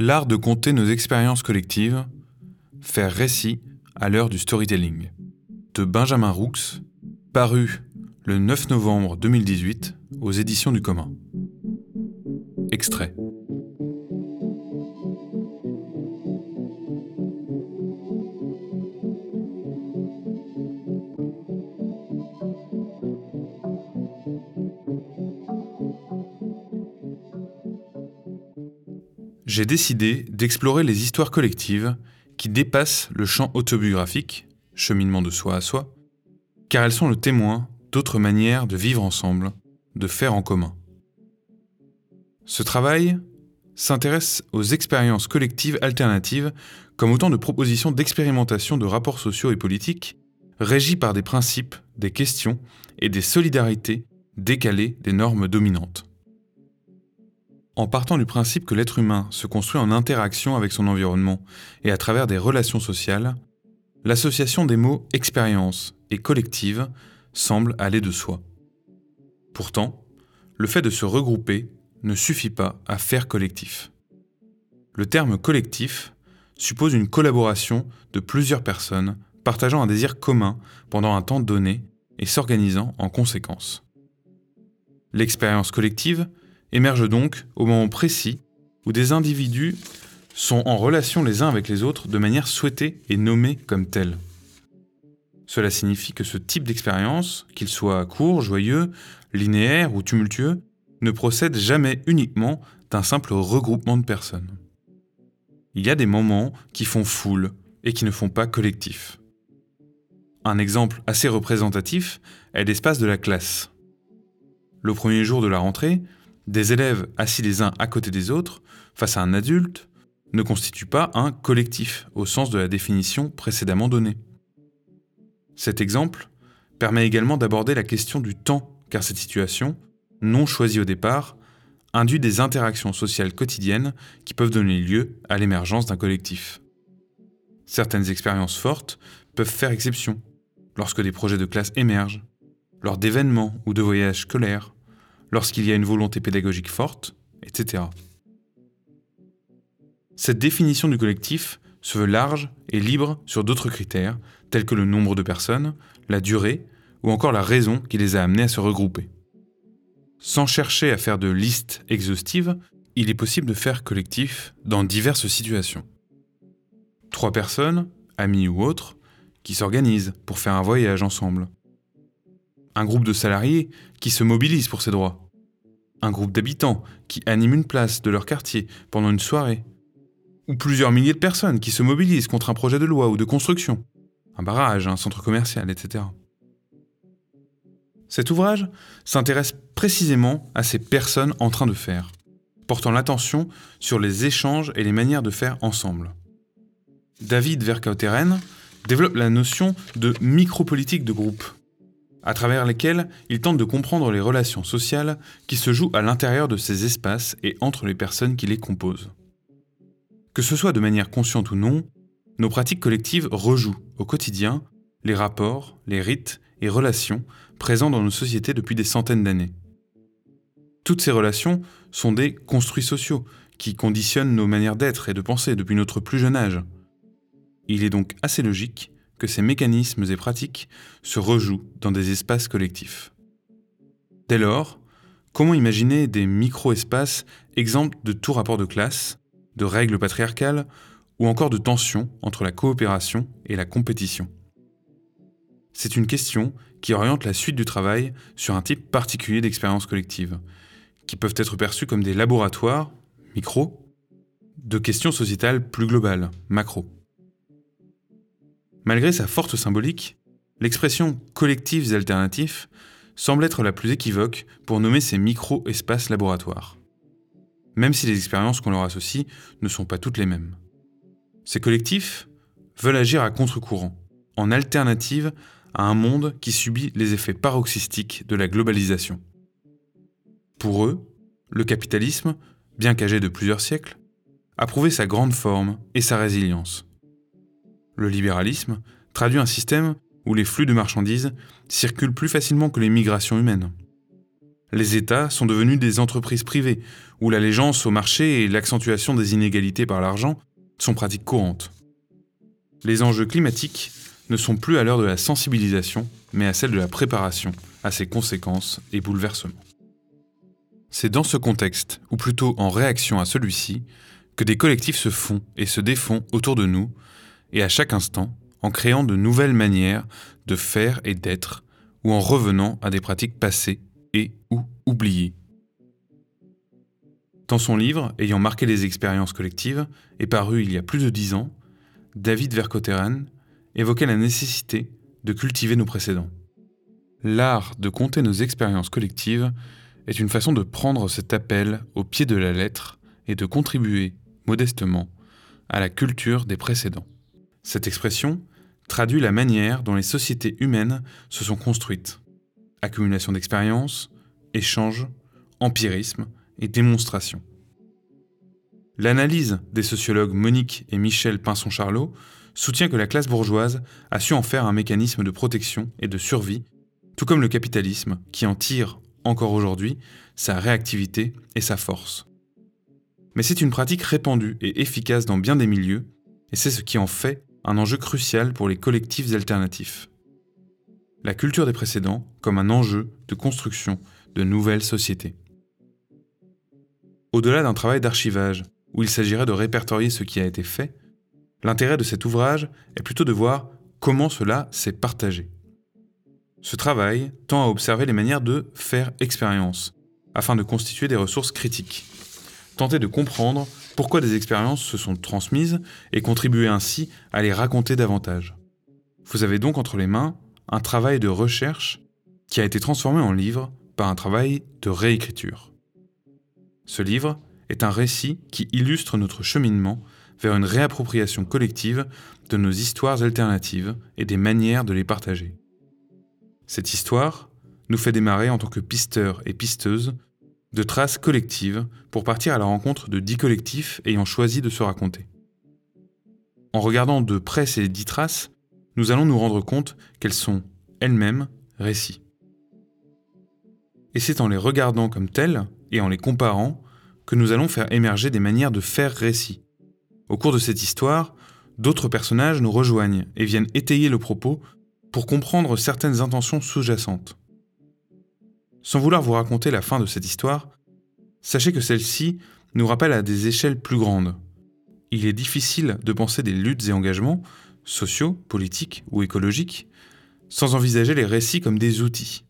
L'art de compter nos expériences collectives, faire récit à l'heure du storytelling. De Benjamin Roux, paru le 9 novembre 2018 aux éditions du commun. Extrait. J'ai décidé d'explorer les histoires collectives qui dépassent le champ autobiographique, cheminement de soi à soi, car elles sont le témoin d'autres manières de vivre ensemble, de faire en commun. Ce travail s'intéresse aux expériences collectives alternatives comme autant de propositions d'expérimentation de rapports sociaux et politiques régies par des principes, des questions et des solidarités décalées des normes dominantes. En partant du principe que l'être humain se construit en interaction avec son environnement et à travers des relations sociales, l'association des mots expérience et collective semble aller de soi. Pourtant, le fait de se regrouper ne suffit pas à faire collectif. Le terme collectif suppose une collaboration de plusieurs personnes partageant un désir commun pendant un temps donné et s'organisant en conséquence. L'expérience collective émerge donc au moment précis où des individus sont en relation les uns avec les autres de manière souhaitée et nommée comme telle. Cela signifie que ce type d'expérience, qu'il soit court, joyeux, linéaire ou tumultueux, ne procède jamais uniquement d'un simple regroupement de personnes. Il y a des moments qui font foule et qui ne font pas collectif. Un exemple assez représentatif est l'espace de la classe. Le premier jour de la rentrée, des élèves assis les uns à côté des autres, face à un adulte, ne constituent pas un collectif au sens de la définition précédemment donnée. Cet exemple permet également d'aborder la question du temps, car cette situation, non choisie au départ, induit des interactions sociales quotidiennes qui peuvent donner lieu à l'émergence d'un collectif. Certaines expériences fortes peuvent faire exception lorsque des projets de classe émergent, lors d'événements ou de voyages scolaires, lorsqu'il y a une volonté pédagogique forte, etc. Cette définition du collectif se veut large et libre sur d'autres critères, tels que le nombre de personnes, la durée ou encore la raison qui les a amenés à se regrouper. Sans chercher à faire de listes exhaustives, il est possible de faire collectif dans diverses situations. Trois personnes, amis ou autres, qui s'organisent pour faire un voyage ensemble. Un groupe de salariés qui se mobilisent pour ses droits un groupe d'habitants qui animent une place de leur quartier pendant une soirée, ou plusieurs milliers de personnes qui se mobilisent contre un projet de loi ou de construction, un barrage, un centre commercial, etc. Cet ouvrage s'intéresse précisément à ces personnes en train de faire, portant l'attention sur les échanges et les manières de faire ensemble. David Vercauteren développe la notion de micropolitique de groupe, à travers lesquels il tente de comprendre les relations sociales qui se jouent à l'intérieur de ces espaces et entre les personnes qui les composent. Que ce soit de manière consciente ou non, nos pratiques collectives rejouent au quotidien les rapports, les rites et relations présents dans nos sociétés depuis des centaines d'années. Toutes ces relations sont des construits sociaux qui conditionnent nos manières d'être et de penser depuis notre plus jeune âge. Il est donc assez logique que ces mécanismes et pratiques se rejouent dans des espaces collectifs. Dès lors, comment imaginer des micro-espaces exempts de tout rapport de classe, de règles patriarcales ou encore de tensions entre la coopération et la compétition? C'est une question qui oriente la suite du travail sur un type particulier d'expériences collectives, qui peuvent être perçues comme des laboratoires, micro, de questions sociétales plus globales, macro. Malgré sa forte symbolique, l'expression collectifs alternatifs semble être la plus équivoque pour nommer ces micro-espaces laboratoires. Même si les expériences qu'on leur associe ne sont pas toutes les mêmes. Ces collectifs veulent agir à contre-courant, en alternative à un monde qui subit les effets paroxystiques de la globalisation. Pour eux, le capitalisme, bien qu'âgé de plusieurs siècles, a prouvé sa grande forme et sa résilience. Le libéralisme traduit un système où les flux de marchandises circulent plus facilement que les migrations humaines. Les États sont devenus des entreprises privées, où l'allégeance au marché et l'accentuation des inégalités par l'argent sont pratiques courantes. Les enjeux climatiques ne sont plus à l'heure de la sensibilisation, mais à celle de la préparation à ses conséquences et bouleversements. C'est dans ce contexte, ou plutôt en réaction à celui-ci, que des collectifs se font et se défont autour de nous, et à chaque instant, en créant de nouvelles manières de faire et d'être, ou en revenant à des pratiques passées et ou oubliées. Dans son livre, ayant marqué les expériences collectives, et paru il y a plus de dix ans, David Vercotteren évoquait la nécessité de cultiver nos précédents. L'art de compter nos expériences collectives est une façon de prendre cet appel au pied de la lettre et de contribuer, modestement, à la culture des précédents. Cette expression traduit la manière dont les sociétés humaines se sont construites. Accumulation d'expériences, échanges, empirisme et démonstration. L'analyse des sociologues Monique et Michel Pinson-Charlot soutient que la classe bourgeoise a su en faire un mécanisme de protection et de survie, tout comme le capitalisme, qui en tire, encore aujourd'hui, sa réactivité et sa force. Mais c'est une pratique répandue et efficace dans bien des milieux, et c'est ce qui en fait un enjeu crucial pour les collectifs alternatifs. La culture des précédents comme un enjeu de construction de nouvelles sociétés. Au-delà d'un travail d'archivage, où il s'agirait de répertorier ce qui a été fait, l'intérêt de cet ouvrage est plutôt de voir comment cela s'est partagé. Ce travail tend à observer les manières de faire expérience, afin de constituer des ressources critiques. Tenter de comprendre pourquoi des expériences se sont transmises et contribuer ainsi à les raconter davantage. Vous avez donc entre les mains un travail de recherche qui a été transformé en livre par un travail de réécriture. Ce livre est un récit qui illustre notre cheminement vers une réappropriation collective de nos histoires alternatives et des manières de les partager. Cette histoire nous fait démarrer en tant que pisteurs et pisteuses de traces collectives pour partir à la rencontre de dix collectifs ayant choisi de se raconter. En regardant de près ces dix traces, nous allons nous rendre compte qu'elles sont elles-mêmes récits. Et c'est en les regardant comme telles et en les comparant que nous allons faire émerger des manières de faire récit. Au cours de cette histoire, d'autres personnages nous rejoignent et viennent étayer le propos pour comprendre certaines intentions sous-jacentes. Sans vouloir vous raconter la fin de cette histoire, sachez que celle-ci nous rappelle à des échelles plus grandes. Il est difficile de penser des luttes et engagements, sociaux, politiques ou écologiques, sans envisager les récits comme des outils.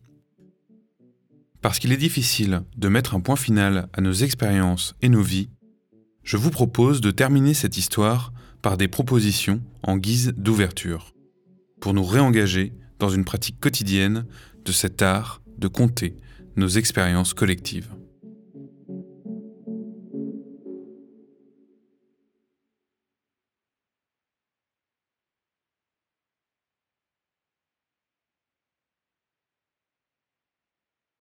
Parce qu'il est difficile de mettre un point final à nos expériences et nos vies, je vous propose de terminer cette histoire par des propositions en guise d'ouverture, pour nous réengager dans une pratique quotidienne de cet art de compter nos expériences collectives.